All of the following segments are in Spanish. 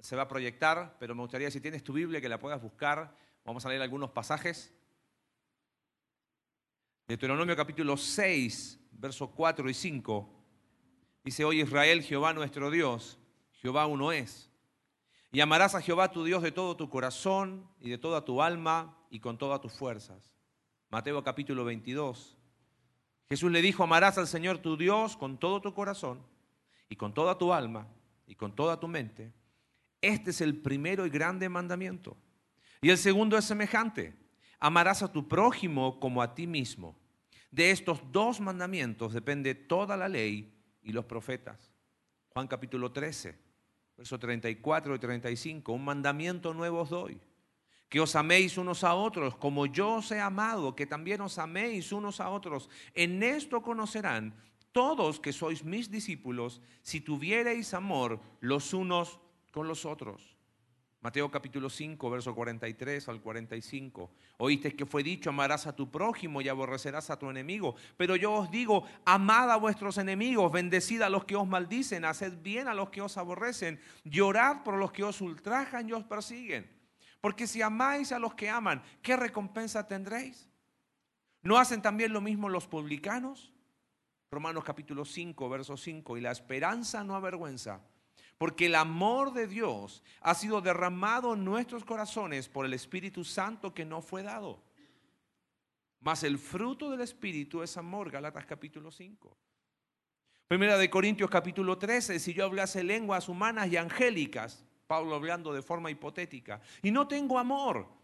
se va a proyectar, pero me gustaría si tienes tu Biblia que la puedas buscar. Vamos a leer algunos pasajes. Deuteronomio capítulo 6, versos 4 y 5. Dice, hoy Israel, Jehová nuestro Dios, Jehová uno es. Y amarás a Jehová tu Dios de todo tu corazón y de toda tu alma y con todas tus fuerzas. Mateo capítulo 22. Jesús le dijo, amarás al Señor tu Dios con todo tu corazón y con toda tu alma y con toda tu mente. Este es el primero y grande mandamiento. Y el segundo es semejante. Amarás a tu prójimo como a ti mismo. De estos dos mandamientos depende toda la ley y los profetas. Juan capítulo 13, versos 34 y 35. Un mandamiento nuevo os doy que os améis unos a otros, como yo os he amado, que también os améis unos a otros. En esto conocerán todos que sois mis discípulos, si tuviereis amor los unos con los otros. Mateo capítulo 5, verso 43 al 45. Oíste que fue dicho, amarás a tu prójimo y aborrecerás a tu enemigo. Pero yo os digo, amad a vuestros enemigos, bendecid a los que os maldicen, haced bien a los que os aborrecen, llorad por los que os ultrajan y os persiguen porque si amáis a los que aman, ¿qué recompensa tendréis? ¿No hacen también lo mismo los publicanos? Romanos capítulo 5, verso 5. Y la esperanza no avergüenza, porque el amor de Dios ha sido derramado en nuestros corazones por el Espíritu Santo que no fue dado. Mas el fruto del Espíritu es amor, Galatas capítulo 5. Primera de Corintios capítulo 13, si yo hablase lenguas humanas y angélicas, Pablo hablando de forma hipotética. Y no tengo amor.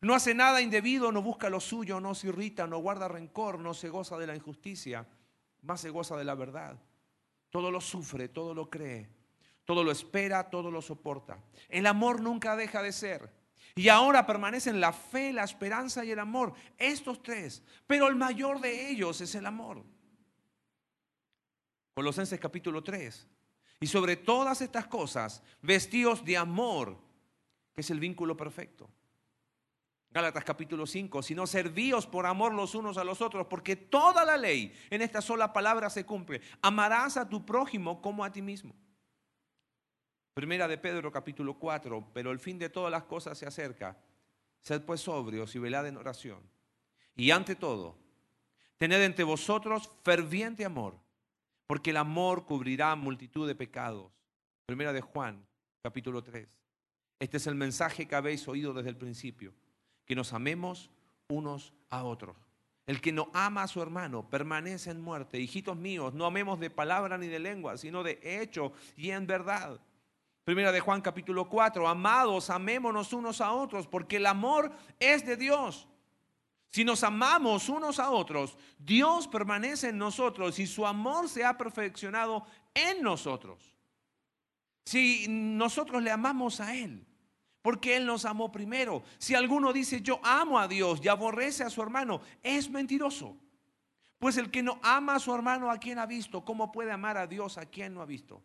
No hace nada indebido, no busca lo suyo, no se irrita, no guarda rencor, no se goza de la injusticia, más se goza de la verdad. Todo lo sufre, todo lo cree, todo lo espera, todo lo soporta. El amor nunca deja de ser. Y ahora permanecen la fe, la esperanza y el amor, estos tres. Pero el mayor de ellos es el amor. Colosenses capítulo 3, y sobre todas estas cosas, vestidos de amor, que es el vínculo perfecto. Gálatas capítulo 5, sino servíos por amor los unos a los otros, porque toda la ley en esta sola palabra se cumple. Amarás a tu prójimo como a ti mismo. Primera de Pedro capítulo 4, pero el fin de todas las cosas se acerca. Sed pues sobrios y velad en oración. Y ante todo, tened entre vosotros ferviente amor porque el amor cubrirá multitud de pecados. Primera de Juan, capítulo 3. Este es el mensaje que habéis oído desde el principio, que nos amemos unos a otros. El que no ama a su hermano permanece en muerte. Hijitos míos, no amemos de palabra ni de lengua, sino de hecho y en verdad. Primera de Juan capítulo 4, amados, amémonos unos a otros, porque el amor es de Dios. Si nos amamos unos a otros, Dios permanece en nosotros y su amor se ha perfeccionado en nosotros. Si nosotros le amamos a Él, porque Él nos amó primero. Si alguno dice yo amo a Dios y aborrece a su hermano, es mentiroso. Pues el que no ama a su hermano, ¿a quien ha visto? ¿Cómo puede amar a Dios a quien no ha visto?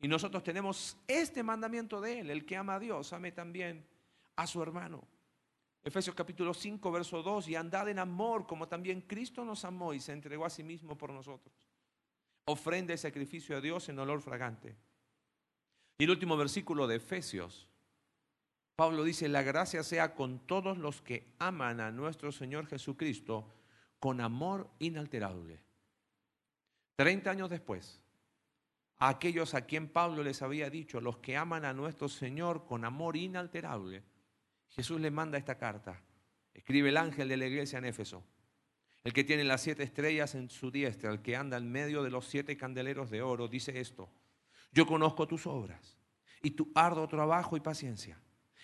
Y nosotros tenemos este mandamiento de Él, el que ama a Dios, ame también a su hermano. Efesios capítulo 5, verso 2, y andad en amor como también Cristo nos amó y se entregó a sí mismo por nosotros. Ofrenda y sacrificio a Dios en olor fragante. Y el último versículo de Efesios, Pablo dice, la gracia sea con todos los que aman a nuestro Señor Jesucristo con amor inalterable. Treinta años después, aquellos a quien Pablo les había dicho, los que aman a nuestro Señor con amor inalterable, Jesús le manda esta carta. Escribe el ángel de la iglesia en Éfeso. El que tiene las siete estrellas en su diestra, el que anda en medio de los siete candeleros de oro, dice esto. Yo conozco tus obras y tu arduo trabajo y paciencia,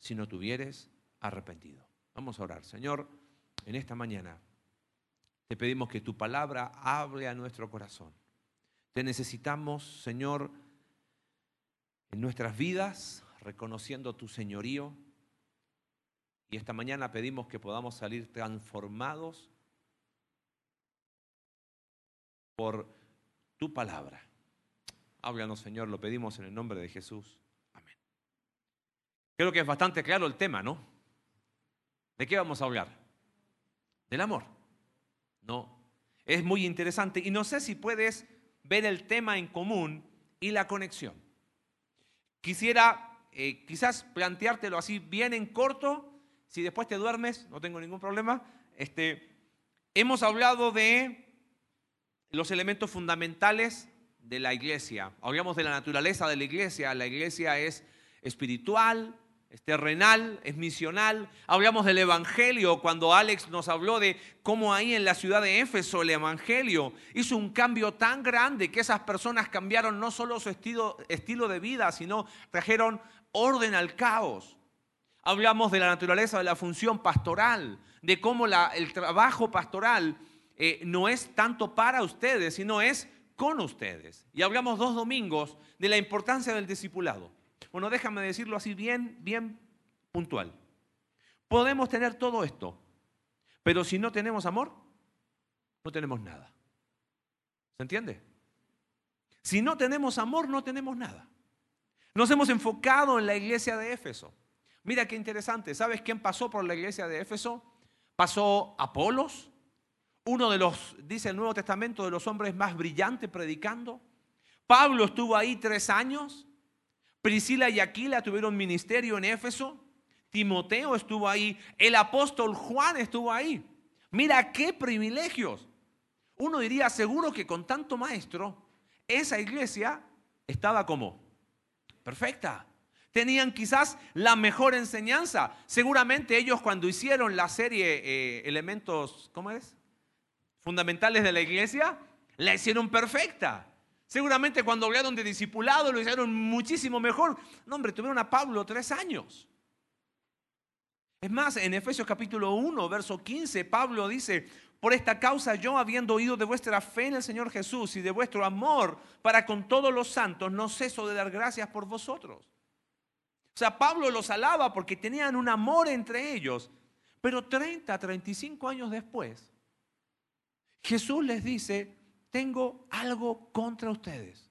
si no tuvieres arrepentido. Vamos a orar. Señor, en esta mañana te pedimos que tu palabra hable a nuestro corazón. Te necesitamos, Señor, en nuestras vidas, reconociendo tu señorío. Y esta mañana pedimos que podamos salir transformados por tu palabra. Háblanos, Señor, lo pedimos en el nombre de Jesús. Creo que es bastante claro el tema, ¿no? ¿De qué vamos a hablar? Del amor. No. Es muy interesante y no sé si puedes ver el tema en común y la conexión. Quisiera eh, quizás planteártelo así bien en corto. Si después te duermes, no tengo ningún problema. Este, hemos hablado de los elementos fundamentales de la iglesia. Hablamos de la naturaleza de la iglesia. La iglesia es espiritual, es terrenal, es misional. Hablamos del Evangelio cuando Alex nos habló de cómo ahí en la ciudad de Éfeso el Evangelio hizo un cambio tan grande que esas personas cambiaron no solo su estilo, estilo de vida, sino trajeron orden al caos. Hablamos de la naturaleza de la función pastoral, de cómo el trabajo pastoral eh, no es tanto para ustedes, sino es con ustedes. Y hablamos dos domingos de la importancia del discipulado. Bueno, déjame decirlo así bien, bien puntual. Podemos tener todo esto, pero si no tenemos amor, no tenemos nada. ¿Se entiende? Si no tenemos amor, no tenemos nada. Nos hemos enfocado en la iglesia de Éfeso. Mira qué interesante. ¿Sabes quién pasó por la iglesia de Éfeso? Pasó Apolos, uno de los, dice el Nuevo Testamento, de los hombres más brillantes predicando. Pablo estuvo ahí tres años. Priscila y Aquila tuvieron ministerio en Éfeso. Timoteo estuvo ahí. El apóstol Juan estuvo ahí. Mira qué privilegios. Uno diría seguro que con tanto maestro, esa iglesia estaba como perfecta. Tenían quizás la mejor enseñanza. Seguramente ellos cuando hicieron la serie eh, Elementos, ¿cómo es? fundamentales de la iglesia, la hicieron perfecta. Seguramente cuando hablaron de discipulado lo hicieron muchísimo mejor. No, hombre, tuvieron a Pablo tres años. Es más, en Efesios capítulo 1, verso 15, Pablo dice, por esta causa yo, habiendo oído de vuestra fe en el Señor Jesús y de vuestro amor para con todos los santos, no ceso de dar gracias por vosotros. O sea, Pablo los alaba porque tenían un amor entre ellos, pero 30, 35 años después, Jesús les dice, tengo algo contra ustedes.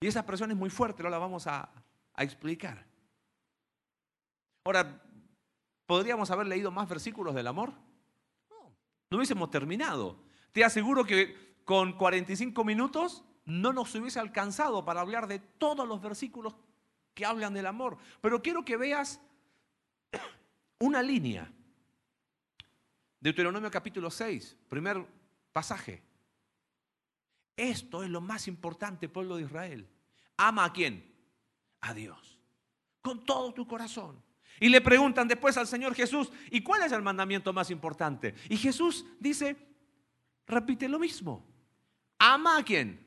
Y esa expresión es muy fuerte, no la vamos a, explicar. Ahora, ¿podríamos haber leído más versículos del amor? No, no hubiésemos terminado. Te aseguro que con 45 minutos no nos hubiese alcanzado para hablar de todos los versículos que hablan del amor. Pero quiero que veas una línea Deuteronomio capítulo 6, primer pasaje. Esto es lo más importante, pueblo de Israel. Ama a quién? A Dios. Con todo tu corazón. Y le preguntan después al Señor Jesús, ¿y cuál es el mandamiento más importante? Y Jesús dice, repite lo mismo. Ama a quién?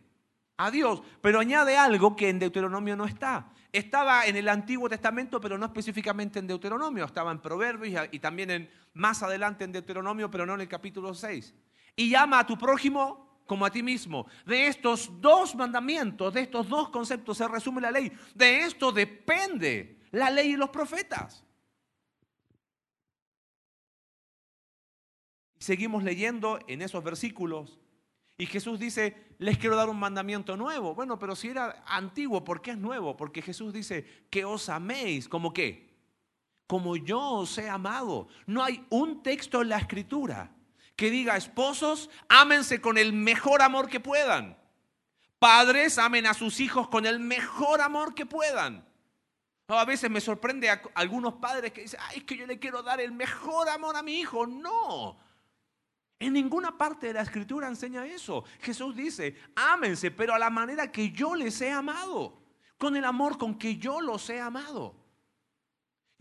A Dios. Pero añade algo que en Deuteronomio no está. Estaba en el Antiguo Testamento, pero no específicamente en Deuteronomio. Estaba en Proverbios y también en, más adelante en Deuteronomio, pero no en el capítulo 6. Y llama a tu prójimo como a ti mismo. De estos dos mandamientos, de estos dos conceptos se resume la ley. De esto depende la ley y los profetas. Seguimos leyendo en esos versículos y Jesús dice, les quiero dar un mandamiento nuevo. Bueno, pero si era antiguo, ¿por qué es nuevo? Porque Jesús dice, que os améis. ¿Como qué? Como yo os he amado. No hay un texto en la escritura que diga, esposos, ámense con el mejor amor que puedan. Padres, amen a sus hijos con el mejor amor que puedan. a veces me sorprende a algunos padres que dicen, ay, es que yo le quiero dar el mejor amor a mi hijo. No, en ninguna parte de la escritura enseña eso. Jesús dice, ámense, pero a la manera que yo les he amado, con el amor con que yo los he amado.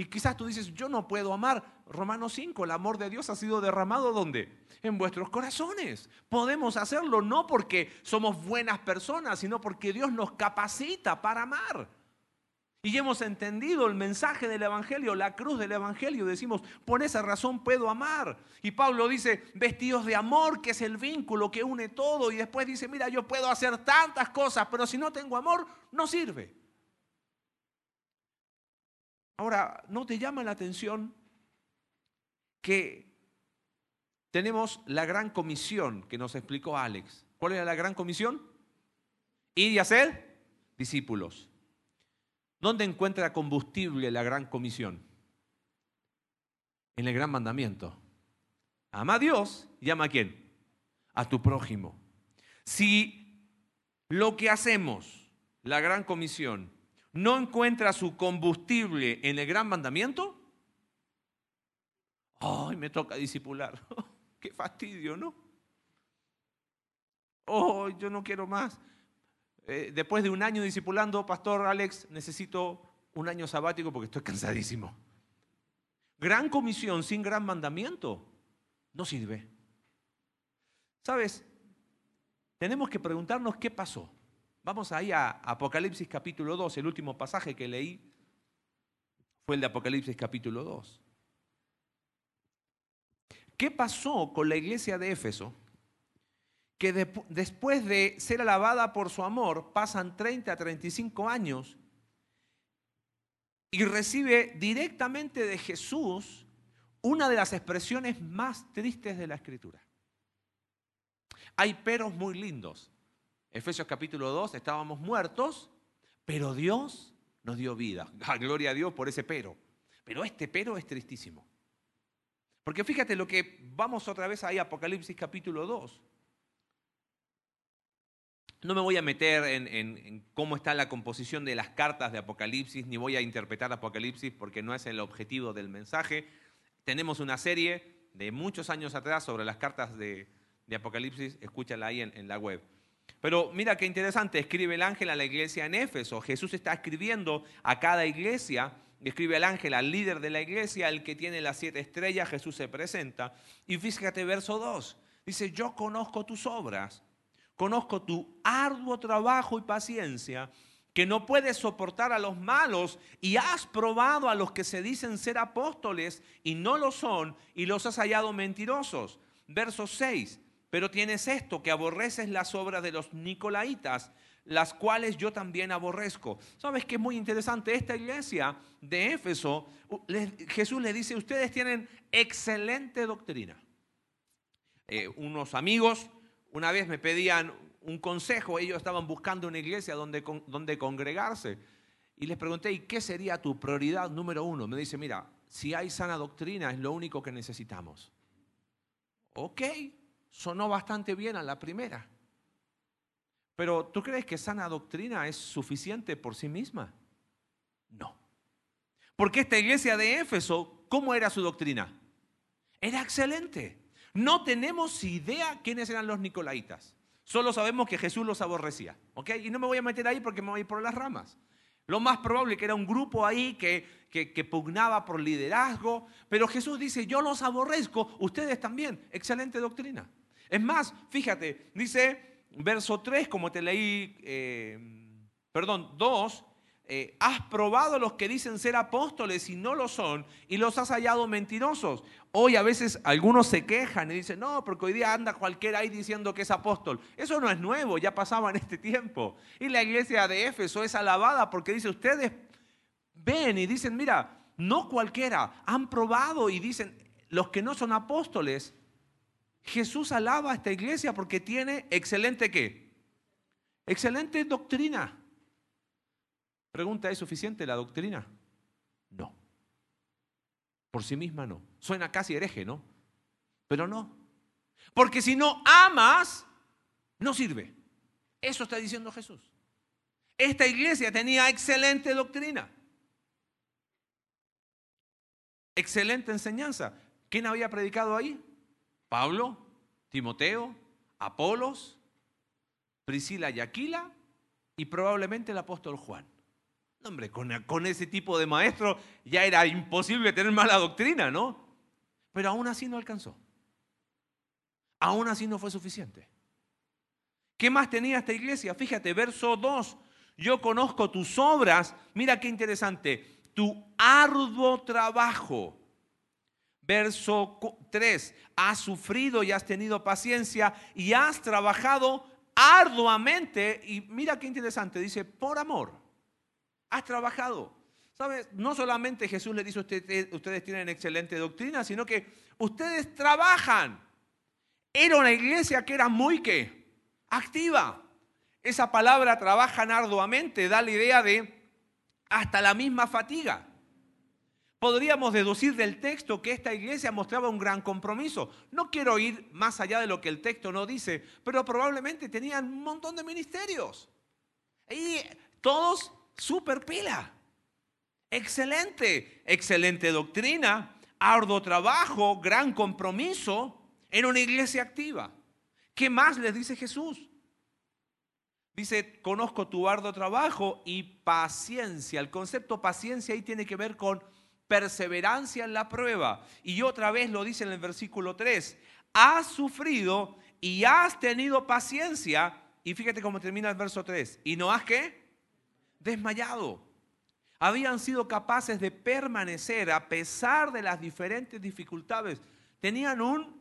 Y quizás tú dices, yo no puedo amar. Romanos 5, el amor de Dios ha sido derramado ¿dónde? En vuestros corazones. Podemos hacerlo no porque somos buenas personas, sino porque Dios nos capacita para amar. Y hemos entendido el mensaje del Evangelio, la cruz del Evangelio. Decimos, por esa razón puedo amar. Y Pablo dice, vestidos de amor, que es el vínculo que une todo. Y después dice, mira, yo puedo hacer tantas cosas, pero si no tengo amor, no sirve. Ahora, ¿no te llama la atención que tenemos la gran comisión que nos explicó Alex? ¿Cuál era la gran comisión? Ir y hacer discípulos. ¿Dónde encuentra combustible la gran comisión? En el gran mandamiento. Ama a Dios y ama a quién? A tu prójimo. Si lo que hacemos, la gran comisión, no encuentra su combustible en el gran mandamiento, ¡ay, me toca disipular! ¡Qué fastidio, ¿no? ¡Oh, yo no quiero más! Eh, después de un año discipulando, Pastor Alex, necesito un año sabático porque estoy cansadísimo. Gran comisión sin gran mandamiento no sirve. ¿Sabes? Tenemos que preguntarnos qué pasó. Vamos ahí a Apocalipsis capítulo 2, el último pasaje que leí fue el de Apocalipsis capítulo 2. ¿Qué pasó con la iglesia de Éfeso? Que después de ser alabada por su amor, pasan 30 a 35 años y recibe directamente de Jesús una de las expresiones más tristes de la escritura. Hay peros muy lindos. Efesios capítulo 2, estábamos muertos, pero Dios nos dio vida. Gloria a Dios por ese pero. Pero este pero es tristísimo. Porque fíjate lo que vamos otra vez ahí, Apocalipsis capítulo 2. No me voy a meter en, cómo está la composición de las cartas de Apocalipsis, ni voy a interpretar Apocalipsis porque no es el objetivo del mensaje. Tenemos una serie de muchos años atrás sobre las cartas de, Apocalipsis, escúchala ahí en la web. Pero mira qué interesante, escribe el ángel a la iglesia en Éfeso. Jesús está escribiendo a cada iglesia, escribe el ángel al líder de la iglesia, el que tiene las siete estrellas, Jesús se presenta. Y fíjate verso 2, dice, yo conozco tus obras, conozco tu arduo trabajo y paciencia, que no puedes soportar a los malos y has probado a los que se dicen ser apóstoles y no lo son y los has hallado mentirosos. Verso 6 pero tienes esto, que aborreces las obras de los nicolaitas, las cuales yo también aborrezco. ¿Sabes qué es muy interesante? Esta iglesia de Éfeso, Jesús le dice, ustedes tienen excelente doctrina. Eh, unos amigos una vez me pedían un consejo, ellos estaban buscando una iglesia donde, donde congregarse. Y les pregunté, ¿y qué sería tu prioridad número uno? Me dice, mira, si hay sana doctrina es lo único que necesitamos. Ok, sonó bastante bien a la primera. Pero ¿tú crees que sana doctrina es suficiente por sí misma? No. Porque esta iglesia de Éfeso, ¿cómo era su doctrina? Era excelente. No tenemos idea quiénes eran los nicolaitas. Solo sabemos que Jesús los aborrecía. ¿ok? Y no me voy a meter ahí porque me voy por las ramas. Lo más probable que era un grupo ahí que, que, pugnaba por liderazgo, pero Jesús dice, yo los aborrezco, ustedes también. Excelente doctrina. Es más, fíjate, dice verso 3, como te leí, eh, perdón, 2, eh, has probado los que dicen ser apóstoles y no lo son, y los has hallado mentirosos. Hoy a veces algunos se quejan y dicen, no, porque hoy día anda cualquiera ahí diciendo que es apóstol. Eso no es nuevo, ya pasaba en este tiempo. Y la iglesia de Éfeso es alabada porque dice, ustedes ven y dicen, mira, no cualquiera, han probado y dicen, los que no son apóstoles Jesús alaba a esta iglesia porque tiene excelente qué? Excelente doctrina. Pregunta, ¿es suficiente la doctrina? No. Por sí misma no. Suena casi hereje, ¿no? Pero no. Porque si no amas, no sirve. Eso está diciendo Jesús. Esta iglesia tenía excelente doctrina. Excelente enseñanza. ¿Quién había predicado ahí? Pablo, Timoteo, Apolos, Priscila y Aquila y probablemente el apóstol Juan. Hombre, con, con ese tipo de maestro ya era imposible tener mala doctrina, ¿no? Pero aún así no alcanzó. Aún así no fue suficiente. ¿Qué más tenía esta iglesia? Fíjate, verso 2. Yo conozco tus obras. Mira qué interesante. Tu arduo trabajo. Verso 3. Has sufrido y has tenido paciencia y has trabajado arduamente. Y mira qué interesante. Dice, por amor. Has trabajado. ¿Sabes? No solamente Jesús le dice, ustedes, ustedes tienen excelente doctrina, sino que ustedes trabajan. Era una iglesia que era muy que activa. Esa palabra trabajan arduamente da la idea de hasta la misma fatiga. Podríamos deducir del texto que esta iglesia mostraba un gran compromiso. No quiero ir más allá de lo que el texto no dice, pero probablemente tenían un montón de ministerios. Y todos super pila. Excelente, excelente doctrina, arduo trabajo, gran compromiso en una iglesia activa. ¿Qué más les dice Jesús? Dice, conozco tu arduo trabajo y paciencia. El concepto paciencia ahí tiene que ver con perseverancia en la prueba. Y otra vez lo dice en el versículo 3, has sufrido y has tenido paciencia. Y fíjate cómo termina el verso 3. ¿Y no has qué? Desmayado. Habían sido capaces de permanecer a pesar de las diferentes dificultades. Tenían un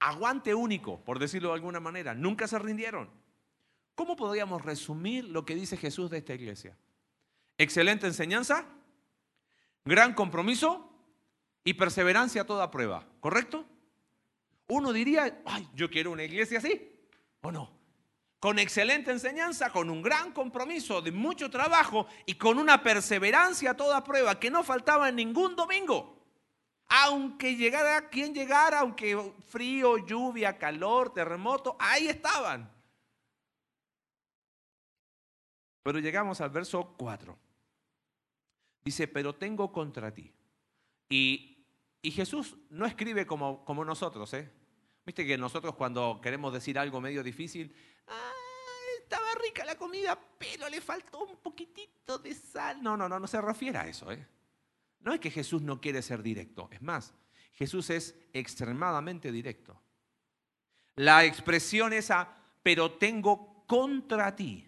aguante único, por decirlo de alguna manera. Nunca se rindieron. ¿Cómo podríamos resumir lo que dice Jesús de esta iglesia? Excelente enseñanza, gran compromiso y perseverancia a toda prueba, ¿correcto? Uno diría, ay, yo quiero una iglesia así, ¿o no? Con excelente enseñanza, con un gran compromiso de mucho trabajo y con una perseverancia a toda prueba que no faltaba en ningún domingo. Aunque llegara quien llegara, aunque frío, lluvia, calor, terremoto, ahí estaban. Pero llegamos al verso 4. Dice, pero tengo contra ti. Y, Jesús no escribe como, como nosotros, ¿eh? Viste que nosotros cuando queremos decir algo medio difícil, ah, estaba rica la comida, pero le faltó un poquitito de sal. No, no, no, no se refiere a eso, ¿eh? No es que Jesús no quiere ser directo, es más, Jesús es extremadamente directo. La expresión esa, pero tengo contra ti,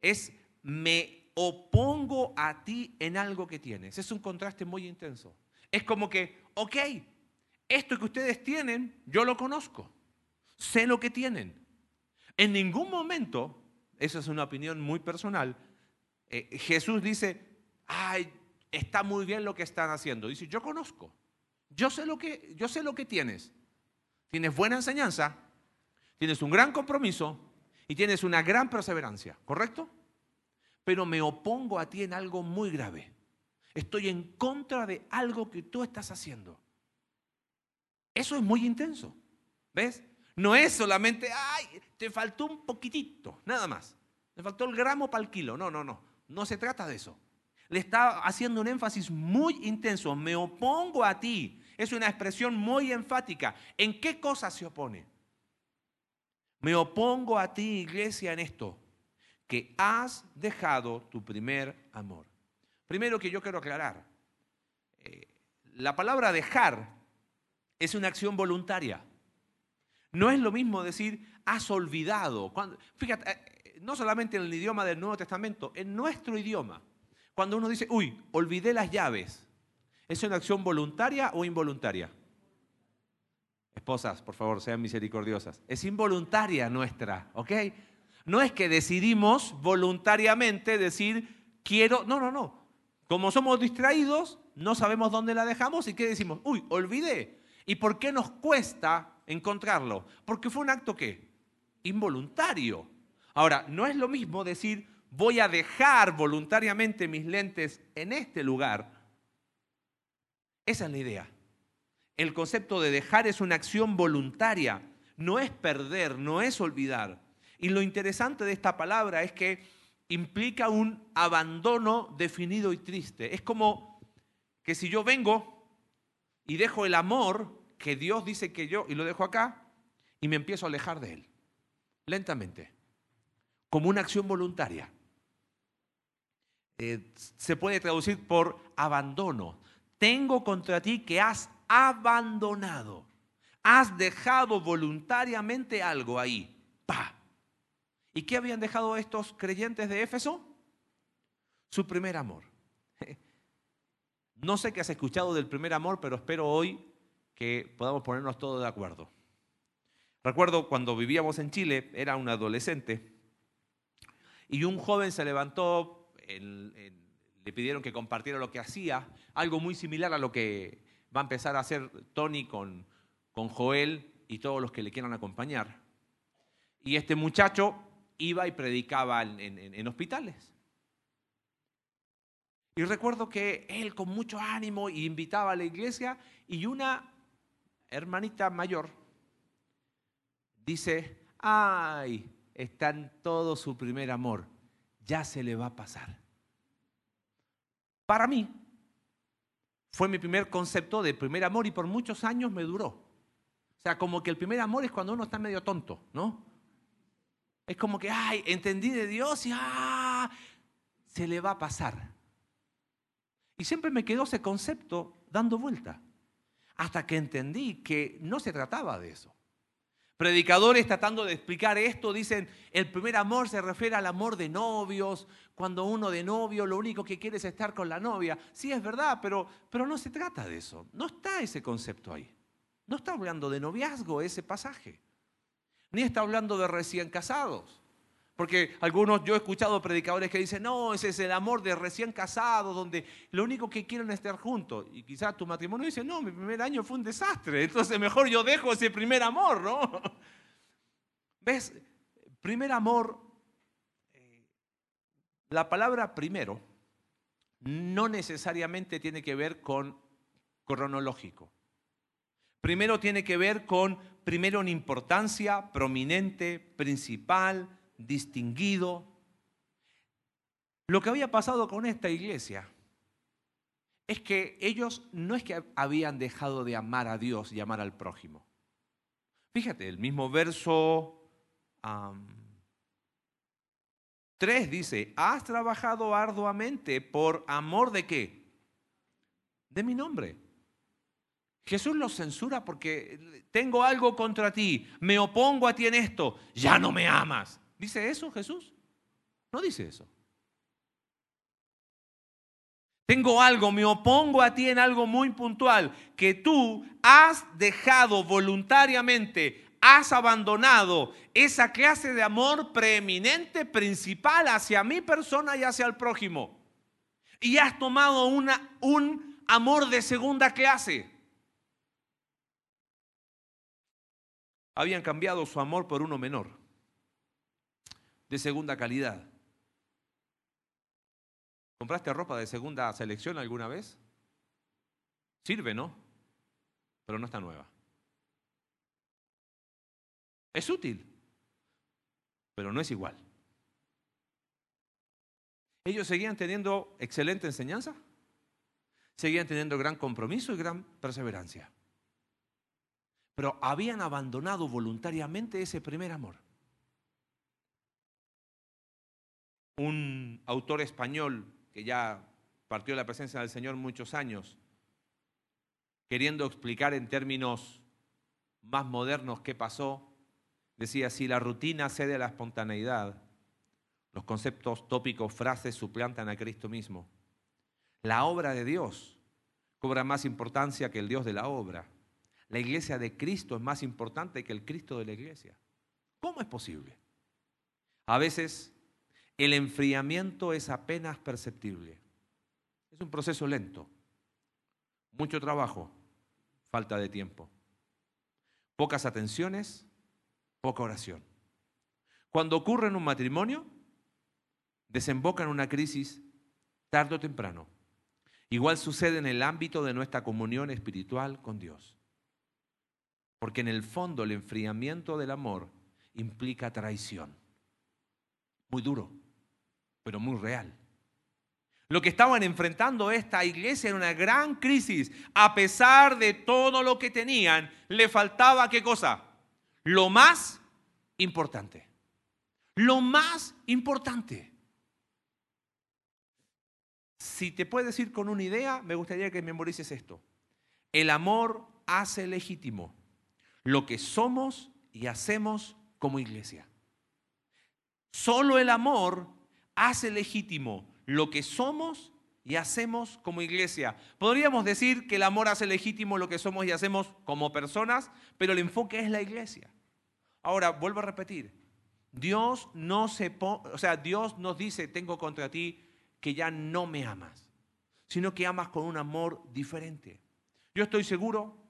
es me opongo a ti en algo que tienes. Es un contraste muy intenso. Es como que, ok, esto que ustedes tienen, yo lo conozco, sé lo que tienen. En ningún momento, esa es una opinión muy personal, eh, Jesús dice, ay, está muy bien lo que están haciendo. Dice, yo conozco, yo sé lo que, yo sé lo que tienes. Tienes buena enseñanza, tienes un gran compromiso y tienes una gran perseverancia, ¿correcto? Pero me opongo a ti en algo muy grave. Estoy en contra de algo que tú estás haciendo. Eso es muy intenso. ¿Ves? No es solamente, ay, te faltó un poquitito, nada más. Me faltó el gramo para el kilo. No, no, no. No se trata de eso le está haciendo un énfasis muy intenso. Me opongo a ti. Es una expresión muy enfática. ¿En qué cosa se opone? Me opongo a ti, iglesia, en esto, que has dejado tu primer amor. Primero que yo quiero aclarar, eh, la palabra dejar es una acción voluntaria. No es lo mismo decir has olvidado. fíjate, eh, no solamente en el idioma del Nuevo Testamento, en nuestro idioma. Cuando uno dice, uy, olvidé las llaves, ¿es una acción voluntaria o involuntaria? Esposas, por favor, sean misericordiosas. Es involuntaria nuestra, ¿ok? No es que decidimos voluntariamente decir, quiero, no, no, no. Como somos distraídos, no sabemos dónde la dejamos y qué decimos, uy, olvidé. ¿Y por qué nos cuesta encontrarlo? Porque fue un acto que involuntario. Ahora, no es lo mismo decir, voy a dejar voluntariamente mis lentes en este lugar. Esa es la idea. El concepto de dejar es una acción voluntaria, no es perder, no es olvidar. Y lo interesante de esta palabra es que implica un abandono definido y triste. Es como que si yo vengo y dejo el amor que Dios dice que yo, y lo dejo acá, y me empiezo a alejar de Él, lentamente, como una acción voluntaria. eh, se puede traducir por abandono. Tengo contra ti que has abandonado. Has dejado voluntariamente algo ahí. ¡Pah! ¿Y qué habían dejado estos creyentes de Éfeso? Su primer amor. No sé qué has escuchado del primer amor, pero espero hoy que podamos ponernos todos de acuerdo. Recuerdo cuando vivíamos en Chile, era un adolescente, y un joven se levantó, le pidieron que compartiera lo que hacía, algo muy similar a lo que va a empezar a hacer Tony con, con Joel y todos los que le quieran acompañar. Y este muchacho iba y predicaba en, hospitales. Y recuerdo que él con mucho ánimo invitaba a la iglesia y una hermanita mayor dice, ay, está en todo su primer amor, ya se le va a pasar. Para mí, fue mi primer concepto de primer amor y por muchos años me duró. O sea, como que el primer amor es cuando uno está medio tonto, ¿no? Es como que, ay, entendí de Dios y ah, se le va a pasar. Y siempre me quedó ese concepto dando vuelta, hasta que entendí que no se trataba de eso. Predicadores tratando de explicar esto dicen, el primer amor se refiere al amor de novios, cuando uno de novio lo único que quiere es estar con la novia. Sí, es verdad, pero, pero no se trata de eso. No está ese concepto ahí. No está hablando de noviazgo ese pasaje ni está hablando de recién casados. Porque algunos, yo he escuchado predicadores que dicen, no, ese es el amor de recién casados, donde lo único que quieren es estar juntos. Y quizás tu matrimonio dice, no, mi primer año fue un desastre, entonces mejor yo dejo ese primer amor, ¿no? ¿Ves? Primer amor, eh, la palabra primero no necesariamente tiene que ver con cronológico. Primero tiene que ver con primero en importancia, prominente, principal, distinguido. Lo que había pasado con esta iglesia es que ellos no es que habían dejado de amar a Dios y amar al prójimo. Fíjate, el mismo verso 3 dice, has trabajado arduamente por amor de qué? De mi nombre. Jesús los censura porque tengo algo contra ti, me opongo a ti en esto, ya no me amas. ¿Dice eso Jesús? No dice eso. Tengo algo, me opongo a ti en algo muy puntual, que tú has dejado voluntariamente, has abandonado esa clase de amor preeminente, principal hacia mi persona y hacia el prójimo. Y has tomado una, un amor de segunda clase. Habían cambiado su amor por uno menor, de segunda calidad. ¿Compraste ropa de segunda selección alguna vez? Sirve, ¿no? Pero no está nueva. Es útil, pero no es igual. Ellos seguían teniendo excelente enseñanza, seguían teniendo gran compromiso y gran perseverancia pero habían abandonado voluntariamente ese primer amor. Un autor español que ya partió de la presencia del Señor muchos años, queriendo explicar en términos más modernos qué pasó, decía, si la rutina cede a la espontaneidad, los conceptos tópicos, frases suplantan a Cristo mismo. La obra de Dios cobra más importancia que el Dios de la obra. La iglesia de Cristo es más importante que el Cristo de la iglesia. ¿Cómo es posible? A veces el enfriamiento es apenas perceptible. Es un proceso lento. Mucho trabajo, falta de tiempo. Pocas atenciones, poca oración. Cuando ocurre en un matrimonio, desemboca en una crisis tarde o temprano. Igual sucede en el ámbito de nuestra comunión espiritual con Dios. Porque en el fondo el enfriamiento del amor implica traición. Muy duro, pero muy real. Lo que estaban enfrentando esta iglesia era una gran crisis. A pesar de todo lo que tenían, le faltaba qué cosa? Lo más importante. Lo más importante. Si te puedes decir con una idea, me gustaría que memorices esto. El amor hace legítimo lo que somos y hacemos como iglesia. Solo el amor hace legítimo lo que somos y hacemos como iglesia. Podríamos decir que el amor hace legítimo lo que somos y hacemos como personas, pero el enfoque es la iglesia. Ahora, vuelvo a repetir. Dios no se o sea, Dios nos dice, tengo contra ti que ya no me amas, sino que amas con un amor diferente. Yo estoy seguro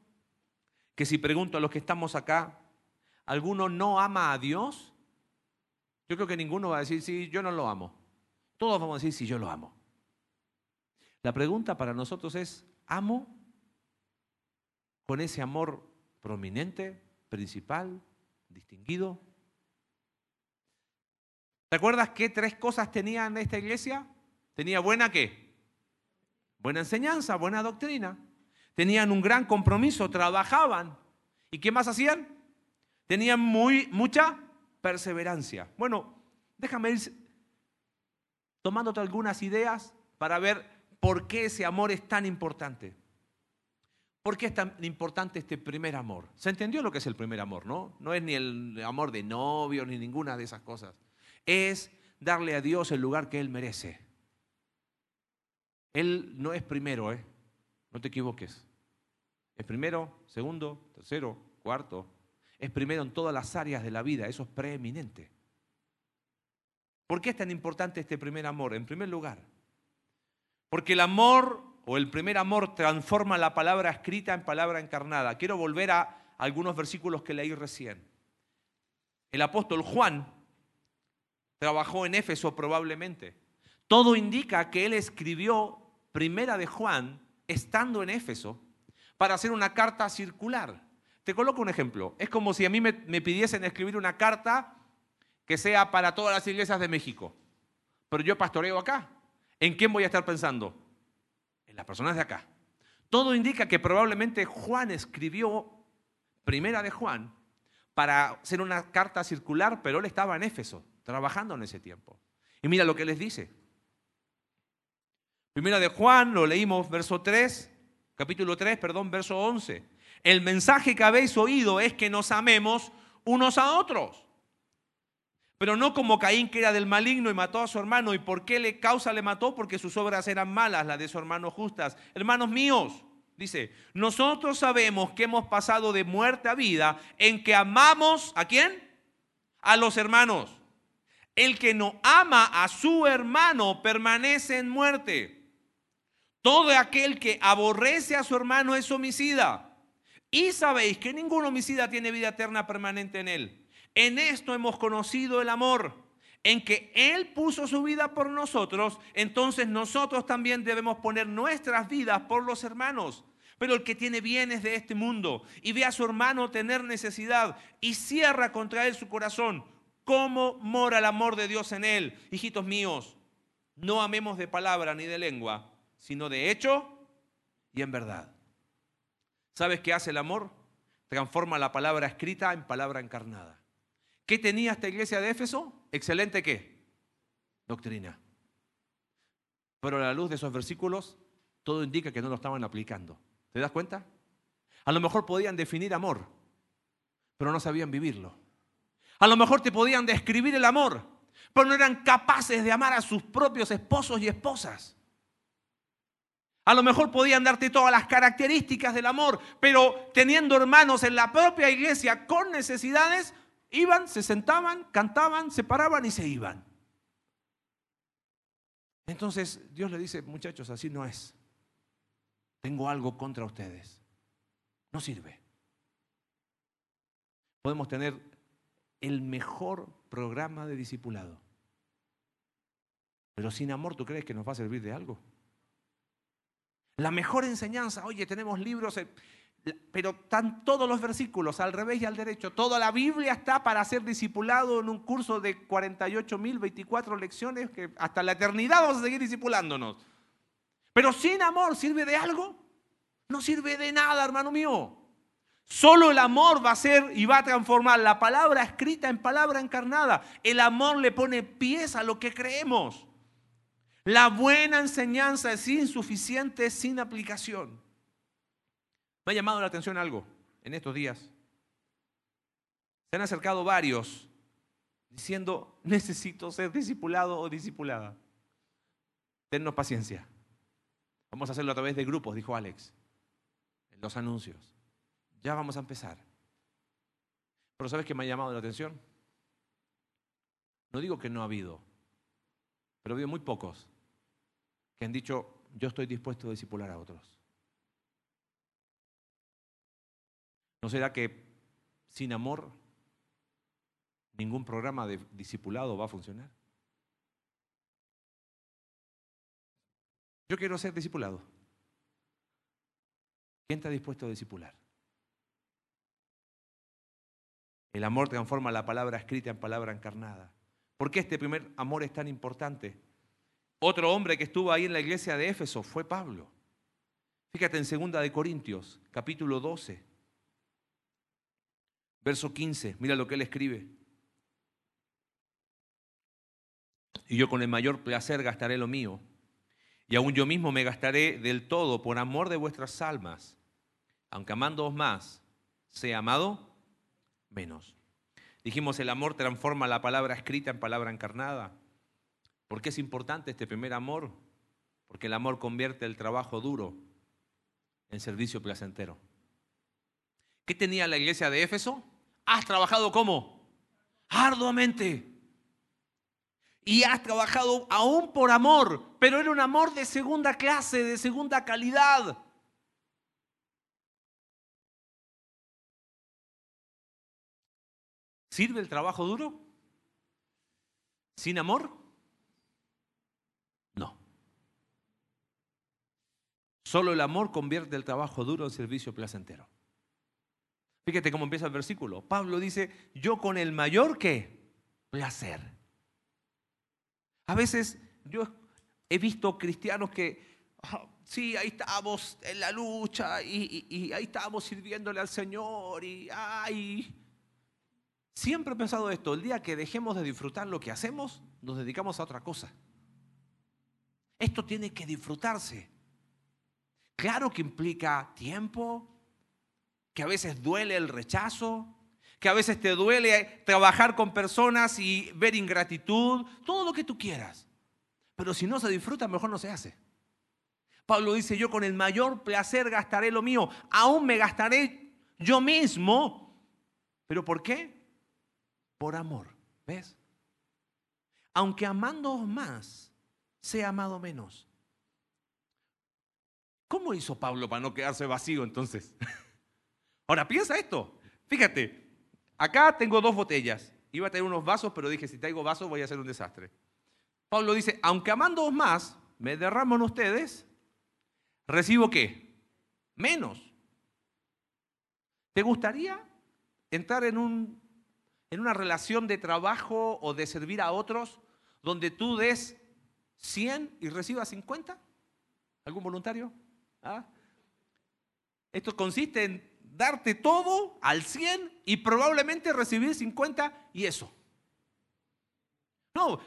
que si pregunto a los que estamos acá, ¿alguno no ama a Dios? Yo creo que ninguno va a decir, sí, yo no lo amo. Todos vamos a decir, sí, yo lo amo. La pregunta para nosotros es, ¿amo con ese amor prominente, principal, distinguido? ¿Te acuerdas qué tres cosas tenía en esta iglesia? Tenía buena qué? Buena enseñanza, buena doctrina. Tenían un gran compromiso, trabajaban. ¿Y qué más hacían? Tenían muy, mucha perseverancia. Bueno, déjame ir tomándote algunas ideas para ver por qué ese amor es tan importante. ¿Por qué es tan importante este primer amor? ¿Se entendió lo que es el primer amor, no? No es ni el amor de novio ni ninguna de esas cosas. Es darle a Dios el lugar que Él merece. Él no es primero, ¿eh? No te equivoques. Es primero, segundo, tercero, cuarto. Es primero en todas las áreas de la vida. Eso es preeminente. ¿Por qué es tan importante este primer amor? En primer lugar, porque el amor o el primer amor transforma la palabra escrita en palabra encarnada. Quiero volver a algunos versículos que leí recién. El apóstol Juan trabajó en Éfeso probablemente. Todo indica que él escribió Primera de Juan estando en Éfeso para hacer una carta circular. Te coloco un ejemplo. Es como si a mí me, pidiesen escribir una carta que sea para todas las iglesias de México. Pero yo pastoreo acá. ¿En quién voy a estar pensando? En las personas de acá. Todo indica que probablemente Juan escribió Primera de Juan para hacer una carta circular, pero él estaba en Éfeso, trabajando en ese tiempo. Y mira lo que les dice. Primera de Juan, lo leímos, verso 3, capítulo 3, perdón, verso 11. El mensaje que habéis oído es que nos amemos unos a otros. Pero no como Caín que era del maligno y mató a su hermano. ¿Y por qué le causa le mató? Porque sus obras eran malas, las de su hermano justas. Hermanos míos, dice, nosotros sabemos que hemos pasado de muerte a vida en que amamos a quién? A los hermanos. El que no ama a su hermano permanece en muerte. Todo aquel que aborrece a su hermano es homicida. Y sabéis que ningún homicida tiene vida eterna permanente en él. En esto hemos conocido el amor, en que Él puso su vida por nosotros, entonces nosotros también debemos poner nuestras vidas por los hermanos. Pero el que tiene bienes de este mundo y ve a su hermano tener necesidad y cierra contra él su corazón, ¿cómo mora el amor de Dios en él? Hijitos míos, no amemos de palabra ni de lengua, sino de hecho y en verdad. ¿Sabes qué hace el amor? Transforma la palabra escrita en palabra encarnada. ¿Qué tenía esta iglesia de Éfeso? Excelente qué? Doctrina. Pero a la luz de esos versículos, todo indica que no lo estaban aplicando. ¿Te das cuenta? A lo mejor podían definir amor, pero no sabían vivirlo. A lo mejor te podían describir el amor, pero no eran capaces de amar a sus propios esposos y esposas. A lo mejor podían darte todas las características del amor, pero teniendo hermanos en la propia iglesia con necesidades, iban, se sentaban, cantaban, se paraban y se iban. Entonces Dios le dice, muchachos, así no es. Tengo algo contra ustedes. No sirve. Podemos tener el mejor programa de discipulado. Pero sin amor, ¿tú crees que nos va a servir de algo? La mejor enseñanza, oye, tenemos libros, eh, pero están todos los versículos al revés y al derecho. Toda la Biblia está para ser discipulado en un curso de 48.024 lecciones que hasta la eternidad vamos a seguir discipulándonos. Pero sin amor, ¿sirve de algo? No sirve de nada, hermano mío. Solo el amor va a ser y va a transformar la palabra escrita en palabra encarnada. El amor le pone pies a lo que creemos. La buena enseñanza es insuficiente sin aplicación. Me ha llamado la atención algo en estos días. Se han acercado varios diciendo, necesito ser discipulado o discipulada. Tennos paciencia. Vamos a hacerlo a través de grupos, dijo Alex, en los anuncios. Ya vamos a empezar. Pero ¿sabes qué me ha llamado la atención? No digo que no ha habido, pero ha habido muy pocos que han dicho, yo estoy dispuesto a discipular a otros. ¿No será que sin amor ningún programa de discipulado va a funcionar? Yo quiero ser discipulado. ¿Quién está dispuesto a discipular? El amor transforma la palabra escrita en palabra encarnada. ¿Por qué este primer amor es tan importante? Otro hombre que estuvo ahí en la iglesia de Éfeso fue Pablo. Fíjate en segunda de Corintios, capítulo 12, verso 15. Mira lo que él escribe. Y yo con el mayor placer gastaré lo mío y aún yo mismo me gastaré del todo por amor de vuestras almas, aunque amándoos más, sea amado menos. Dijimos, el amor transforma la palabra escrita en palabra encarnada. ¿Por qué es importante este primer amor? Porque el amor convierte el trabajo duro en servicio placentero. ¿Qué tenía la iglesia de Éfeso? ¿Has trabajado cómo? Arduamente y has trabajado aún por amor, pero era un amor de segunda clase, de segunda calidad. ¿Sirve el trabajo duro? ¿Sin amor? No. Solo el amor convierte el trabajo duro en servicio placentero. Fíjate cómo empieza el versículo. Pablo dice, yo con el mayor que placer a veces yo he visto cristianos que, ah, sí, ahí estamos en la lucha y, ahí estamos sirviéndole al Señor y, ay. Siempre he pensado esto, el día que dejemos de disfrutar lo que hacemos, nos dedicamos a otra cosa. Esto tiene que disfrutarse. Claro que implica tiempo, que a veces duele el rechazo, que a veces te duele trabajar con personas y ver ingratitud, todo lo que tú quieras. Pero si no se disfruta, mejor no se hace. Pablo dice, yo con el mayor placer gastaré lo mío, aún me gastaré yo mismo. ¿Pero por qué? Por amor, ¿ves? Aunque amando más, sea amado menos. ¿Cómo hizo Pablo para no quedarse vacío entonces? Ahora piensa esto. Fíjate, Acá tengo dos botellas. Iba a tener unos vasos, pero dije, si traigo vasos voy a hacer un desastre. Pablo dice, aunque amando más, me derramo en ustedes, ¿recibo qué? Menos. ¿Te gustaría entrar en, un, en una relación de trabajo o de servir a otros donde tú des 100 y recibas 50? ¿Algún voluntario? ¿Ah? Esto consiste en darte todo al 100 y probablemente recibir 50 y eso. No,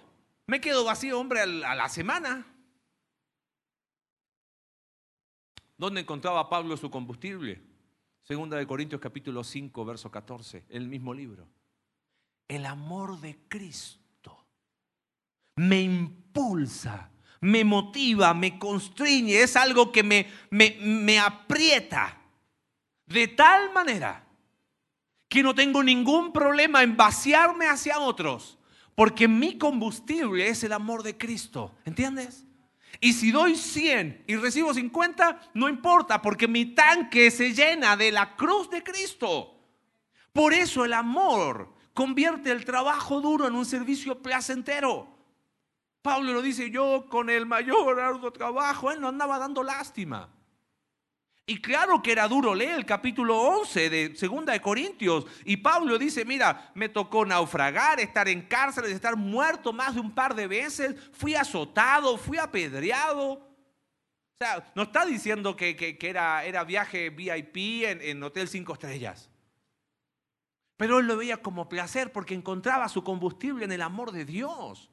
me quedo vacío, hombre, a la semana. ¿Dónde encontraba Pablo su combustible? Segunda de Corintios capítulo 5, verso 14, el mismo libro. El amor de Cristo me impulsa, me motiva, me constriñe, es algo que me, me, me aprieta de tal manera que no tengo ningún problema en vaciarme hacia otros, porque mi combustible es el amor de Cristo, ¿entiendes? Y si doy 100 y recibo 50, no importa, porque mi tanque se llena de la cruz de Cristo. Por eso el amor convierte el trabajo duro en un servicio placentero. Pablo lo dice, yo con el mayor arduo trabajo, él no andaba dando lástima. Y claro que era duro leer el capítulo 11 de Segunda de Corintios. Y Pablo dice, mira, me tocó naufragar, estar en cárceles, estar muerto más de un par de veces. Fui azotado, fui apedreado. O sea, no está diciendo que, era, era, viaje VIP en, en Hotel Cinco Estrellas. Pero él lo veía como placer porque encontraba su combustible en el amor de Dios.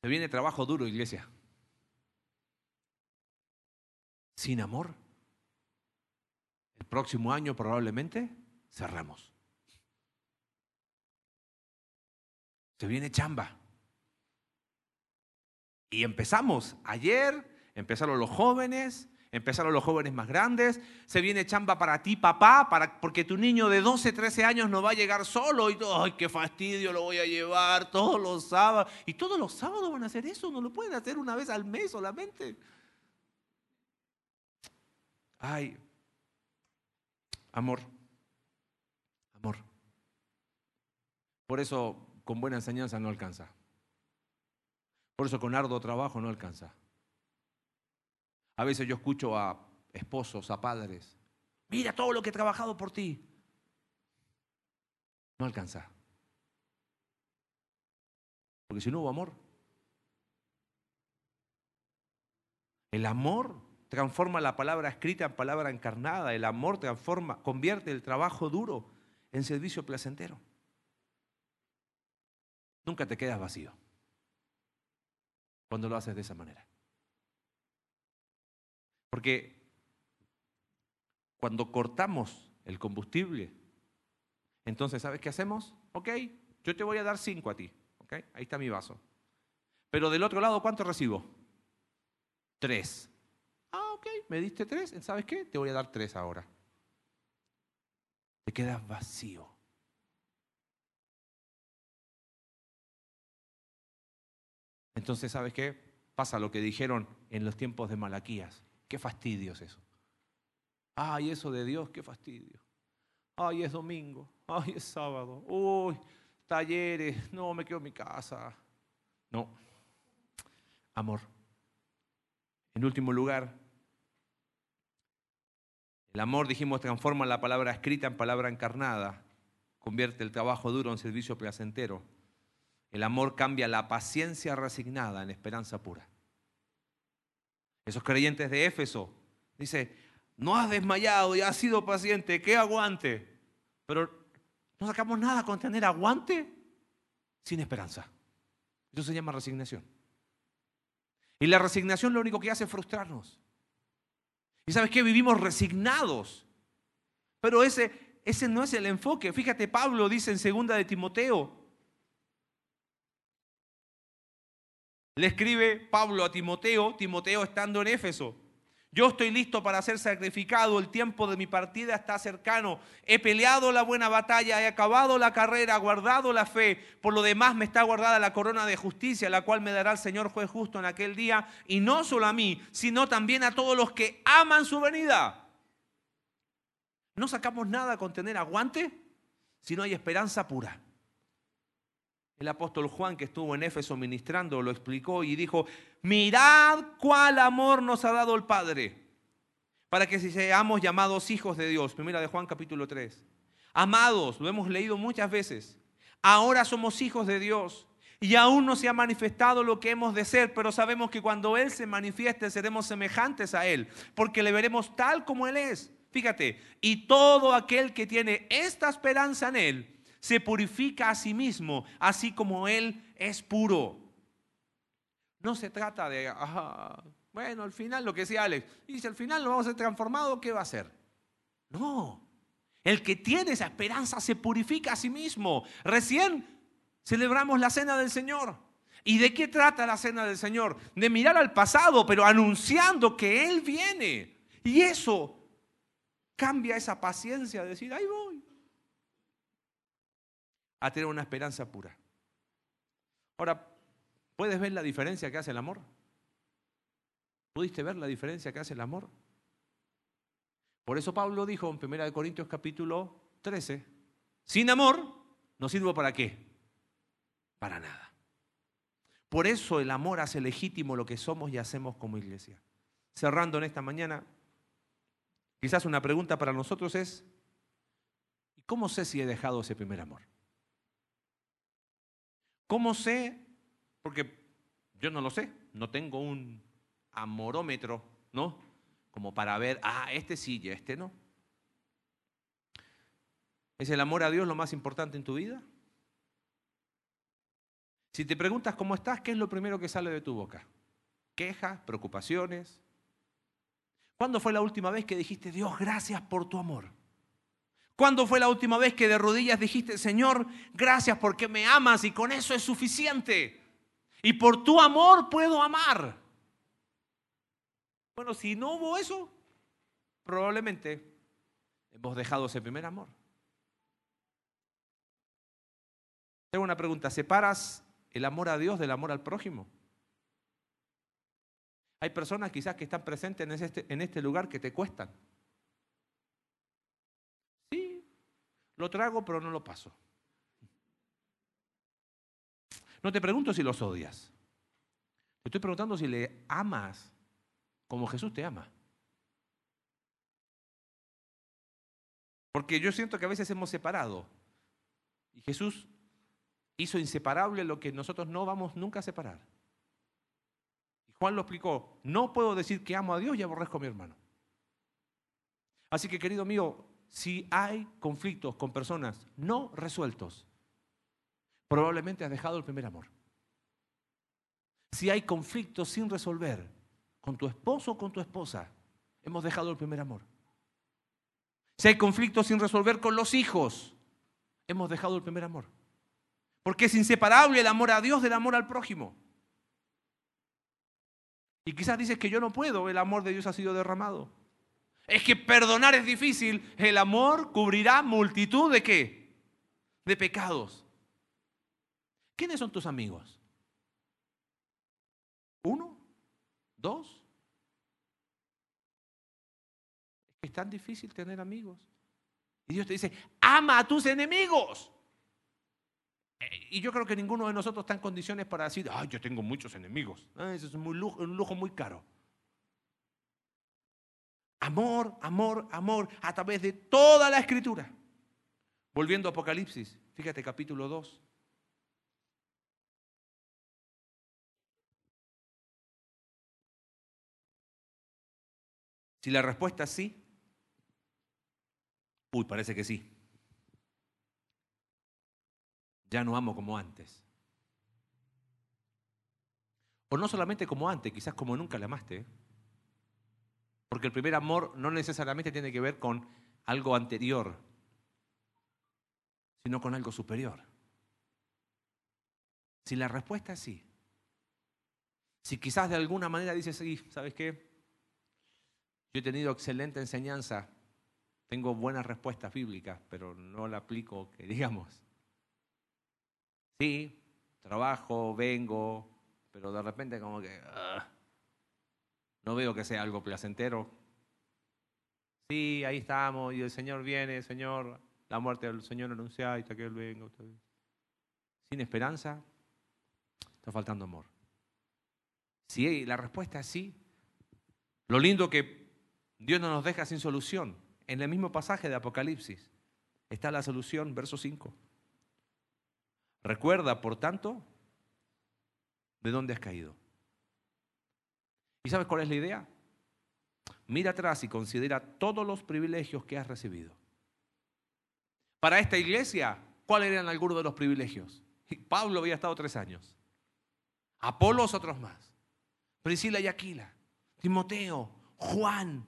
Se viene trabajo duro, iglesia. Sin amor, el próximo año probablemente cerramos. Se viene chamba. Y empezamos ayer, empezaron los jóvenes, empezaron los jóvenes más grandes, se viene chamba para ti, papá, para, porque tu niño de 12, 13 años no va a llegar solo y ay, qué fastidio, lo voy a llevar todos los sábados. Y todos los sábados van a hacer eso, no lo pueden hacer una vez al mes solamente. Ay, amor, amor. Por eso con buena enseñanza no alcanza. Por eso con arduo trabajo no alcanza. A veces yo escucho a esposos, a padres, mira todo lo que he trabajado por ti. No alcanza. Porque si no hubo amor, el amor transforma la palabra escrita en palabra encarnada, el amor transforma, convierte el trabajo duro en servicio placentero. Nunca te quedas vacío cuando lo haces de esa manera. Porque cuando cortamos el combustible, entonces, ¿sabes qué hacemos? Ok, yo te voy a dar cinco a ti. Ok, ahí está mi vaso. Pero del otro lado, ¿cuánto recibo? Tres. Ah, ok, me diste tres. ¿Sabes qué? Te voy a dar tres ahora. Te quedas vacío. Entonces, ¿sabes qué? Pasa lo que dijeron en los tiempos de Malaquías. Qué fastidio es eso. Ay, eso de Dios, qué fastidio. Ay, es domingo. Ay, es sábado. Uy, talleres. No, me quedo en mi casa. No. Amor. En último lugar, el amor, dijimos, transforma la palabra escrita en palabra encarnada. Convierte el trabajo duro en servicio placentero. El amor cambia la paciencia resignada en esperanza pura. Esos creyentes de Éfeso, dice, no has desmayado y has sido paciente, ¿qué aguante? Pero no sacamos nada con tener aguante sin esperanza. Eso se llama resignación. Y la resignación lo único que hace es frustrarnos. Y sabes qué? Vivimos resignados. Pero ese, ese no es el enfoque. Fíjate, Pablo dice en segunda de Timoteo, Le escribe Pablo a Timoteo, Timoteo estando en Éfeso. Yo estoy listo para ser sacrificado, el tiempo de mi partida está cercano. He peleado la buena batalla, he acabado la carrera, guardado la fe. Por lo demás me está guardada la corona de justicia, la cual me dará el Señor juez justo en aquel día, y no solo a mí, sino también a todos los que aman su venida. No sacamos nada con tener aguante si no hay esperanza pura. El apóstol Juan, que estuvo en Éfeso ministrando, lo explicó y dijo, mirad cuál amor nos ha dado el Padre, para que seamos llamados hijos de Dios. Primera de Juan capítulo 3. Amados, lo hemos leído muchas veces, ahora somos hijos de Dios. Y aún no se ha manifestado lo que hemos de ser, pero sabemos que cuando Él se manifieste seremos semejantes a Él, porque le veremos tal como Él es. Fíjate, y todo aquel que tiene esta esperanza en Él, se purifica a sí mismo, así como Él es puro. No se trata de, bueno, al final lo que decía Alex, y si al final lo vamos a ser transformado, ¿qué va a hacer? No, el que tiene esa esperanza se purifica a sí mismo. Recién celebramos la cena del Señor. ¿Y de qué trata la cena del Señor? De mirar al pasado, pero anunciando que Él viene. Y eso cambia esa paciencia de decir, ahí voy a tener una esperanza pura. Ahora, ¿puedes ver la diferencia que hace el amor? ¿Pudiste ver la diferencia que hace el amor? Por eso Pablo dijo en 1 Corintios capítulo 13, sin amor no sirvo para qué? Para nada. Por eso el amor hace legítimo lo que somos y hacemos como iglesia. Cerrando en esta mañana, quizás una pregunta para nosotros es, ¿y cómo sé si he dejado ese primer amor? ¿Cómo sé? Porque yo no lo sé, no tengo un amorómetro, ¿no? Como para ver, ah, este sí y este no. ¿Es el amor a Dios lo más importante en tu vida? Si te preguntas cómo estás, ¿qué es lo primero que sale de tu boca? Quejas, preocupaciones. ¿Cuándo fue la última vez que dijiste, Dios, gracias por tu amor? ¿Cuándo fue la última vez que de rodillas dijiste, Señor, gracias porque me amas y con eso es suficiente? Y por tu amor puedo amar. Bueno, si no hubo eso, probablemente hemos dejado ese primer amor. Tengo una pregunta, ¿separas el amor a Dios del amor al prójimo? Hay personas quizás que están presentes en este, en este lugar que te cuestan. Sí, lo trago pero no lo paso. No te pregunto si los odias. Te estoy preguntando si le amas como Jesús te ama. Porque yo siento que a veces hemos separado. Y Jesús hizo inseparable lo que nosotros no vamos nunca a separar. Y Juan lo explicó, no puedo decir que amo a Dios y aborrezco a mi hermano. Así que querido mío, si hay conflictos con personas no resueltos, probablemente has dejado el primer amor. Si hay conflictos sin resolver con tu esposo o con tu esposa, hemos dejado el primer amor. Si hay conflictos sin resolver con los hijos, hemos dejado el primer amor. Porque es inseparable el amor a Dios del amor al prójimo. Y quizás dices que yo no puedo, el amor de Dios ha sido derramado. Es que perdonar es difícil, el amor cubrirá multitud de qué? De pecados. ¿Quiénes son tus amigos? ¿Uno? ¿Dos? Es tan difícil tener amigos. Y Dios te dice, ama a tus enemigos. Eh, y yo creo que ninguno de nosotros está en condiciones para decir, ay, yo tengo muchos enemigos. Ah, eso es un lujo, un lujo muy caro. Amor, amor, amor, a través de toda la escritura. Volviendo a Apocalipsis, fíjate capítulo 2. Si la respuesta es sí, uy, parece que sí ya no amo como antes. O no solamente como antes, quizás como nunca le amaste. ¿eh? Porque el primer amor no necesariamente tiene que ver con algo anterior, sino con algo superior. Si la respuesta es sí, si quizás de alguna manera dices, sí, ¿sabes qué? Yo he tenido excelente enseñanza, tengo buenas respuestas bíblicas, pero no la aplico, que digamos. Sí, trabajo, vengo, pero de repente como que ah, no veo que sea algo placentero. Sí, ahí estamos y el Señor viene, Señor, la muerte del Señor anunciada y hasta que Él venga. Sin esperanza, está faltando amor. Si la respuesta es sí, lo lindo que Dios no nos deja sin solución. En el mismo pasaje de Apocalipsis está la solución, verso 5. Recuerda, por tanto, de dónde has caído. ¿Y sabes cuál es la idea? Mira atrás y considera todos los privilegios que has recibido. Para esta iglesia, ¿cuáles eran algunos de los privilegios? Pablo había estado tres años. Apolos otros más. Priscila y Aquila. Timoteo, Juan.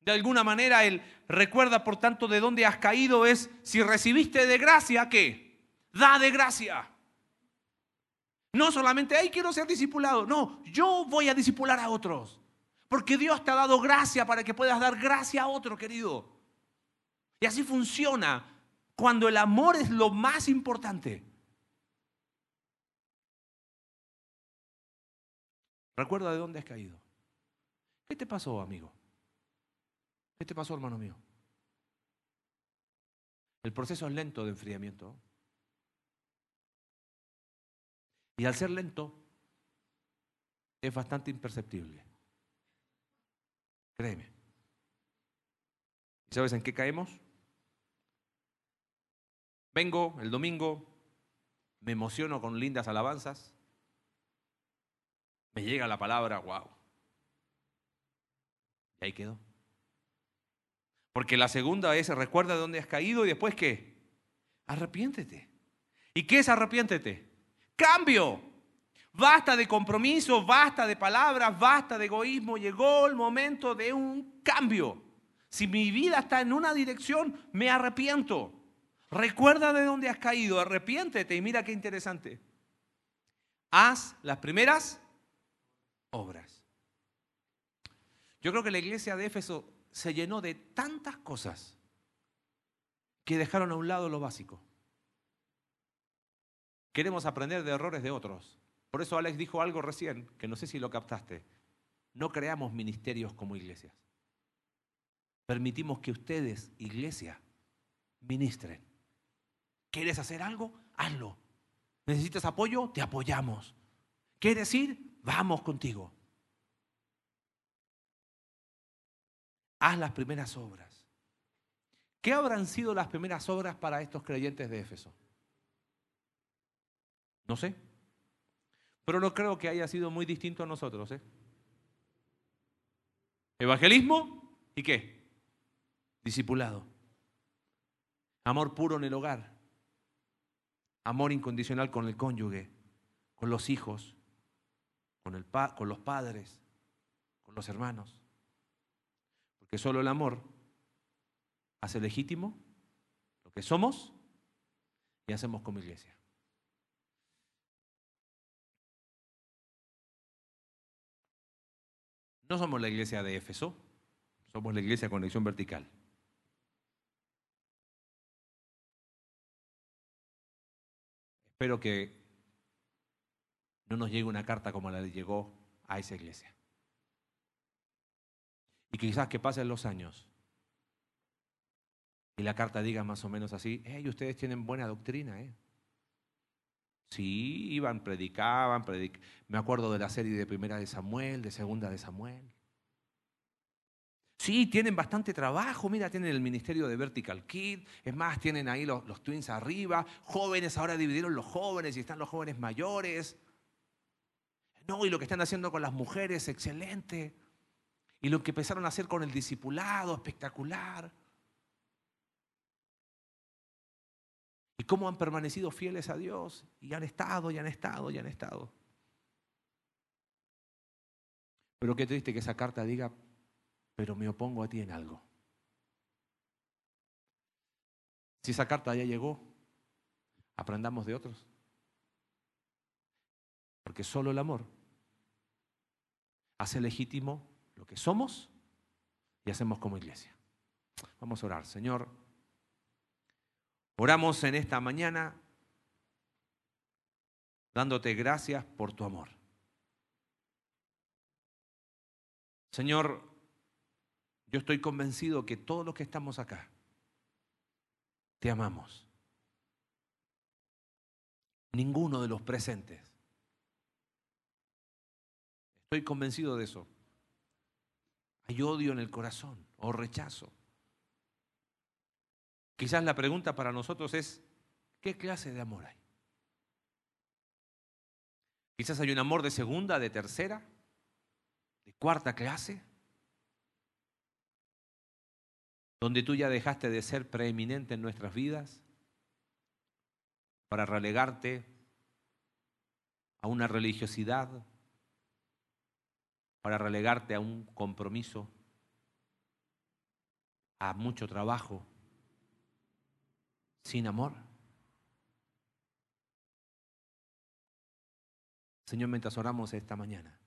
De alguna manera él recuerda, por tanto, de dónde has caído es si recibiste de gracia, ¿qué? Da de gracia. No solamente, ahí quiero ser discipulado. No, yo voy a discipular a otros. Porque Dios te ha dado gracia para que puedas dar gracia a otro, querido. Y así funciona cuando el amor es lo más importante. Recuerda de dónde has caído. ¿Qué te pasó, amigo? ¿Qué te pasó, hermano mío? El proceso es lento de enfriamiento. Y al ser lento, es bastante imperceptible. Créeme. ¿Y sabes en qué caemos? Vengo el domingo, me emociono con lindas alabanzas, me llega la palabra, wow. Y ahí quedó. Porque la segunda es, recuerda de dónde has caído y después qué? Arrepiéntete. ¿Y qué es arrepiéntete? Cambio. Basta de compromiso, basta de palabras, basta de egoísmo. Llegó el momento de un cambio. Si mi vida está en una dirección, me arrepiento. Recuerda de dónde has caído, arrepiéntete y mira qué interesante. Haz las primeras obras. Yo creo que la iglesia de Éfeso se llenó de tantas cosas que dejaron a un lado lo básico. Queremos aprender de errores de otros. Por eso Alex dijo algo recién, que no sé si lo captaste. No creamos ministerios como iglesias. Permitimos que ustedes, iglesia, ministren. ¿Quieres hacer algo? Hazlo. ¿Necesitas apoyo? Te apoyamos. ¿Quieres ir? Vamos contigo. Haz las primeras obras. ¿Qué habrán sido las primeras obras para estos creyentes de Éfeso? No sé. Pero no creo que haya sido muy distinto a nosotros. ¿eh? Evangelismo y qué? Discipulado. Amor puro en el hogar. Amor incondicional con el cónyuge, con los hijos, con, el con los padres, con los hermanos. Porque solo el amor hace legítimo lo que somos y hacemos como iglesia. No somos la iglesia de Éfeso, somos la iglesia de conexión vertical. Espero que no nos llegue una carta como la que llegó a esa iglesia. Y quizás que pasen los años y la carta diga más o menos así, hey, ustedes tienen buena doctrina, ¿eh? Sí, iban, predicaban, me acuerdo de la serie de Primera de Samuel, de Segunda de Samuel. Sí, tienen bastante trabajo, mira, tienen el ministerio de Vertical Kid, es más, tienen ahí los, los twins arriba, jóvenes, ahora dividieron los jóvenes y están los jóvenes mayores. No, y lo que están haciendo con las mujeres, excelente. Y lo que empezaron a hacer con el discipulado, espectacular. Y cómo han permanecido fieles a Dios. Y han estado, y han estado, y han estado. Pero qué triste que esa carta diga, pero me opongo a ti en algo. Si esa carta ya llegó, aprendamos de otros. Porque solo el amor hace legítimo lo que somos y hacemos como iglesia. Vamos a orar. Señor, oramos en esta mañana dándote gracias por tu amor. Señor, yo estoy convencido que todos los que estamos acá, te amamos. Ninguno de los presentes. Estoy convencido de eso. Hay odio en el corazón o rechazo. Quizás la pregunta para nosotros es, ¿qué clase de amor hay? Quizás hay un amor de segunda, de tercera, de cuarta clase. donde tú ya dejaste de ser preeminente en nuestras vidas para relegarte a una religiosidad, para relegarte a un compromiso, a mucho trabajo, sin amor. Señor, mientras oramos esta mañana,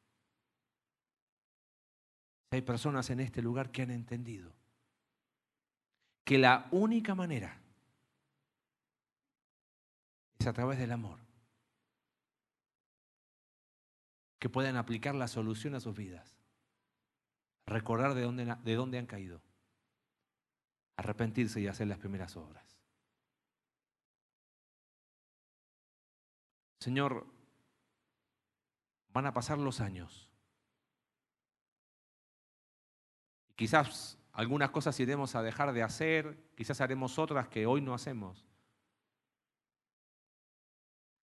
hay personas en este lugar que han entendido que la única manera es a través del amor que puedan aplicar la solución a sus vidas, recordar de dónde, de dónde han caído, arrepentirse y hacer las primeras obras. Señor, van a pasar los años. Quizás algunas cosas iremos a dejar de hacer, quizás haremos otras que hoy no hacemos.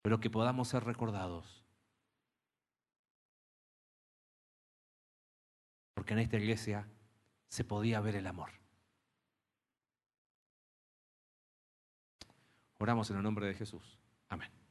Pero que podamos ser recordados. Porque en esta iglesia se podía ver el amor. Oramos en el nombre de Jesús. Amén.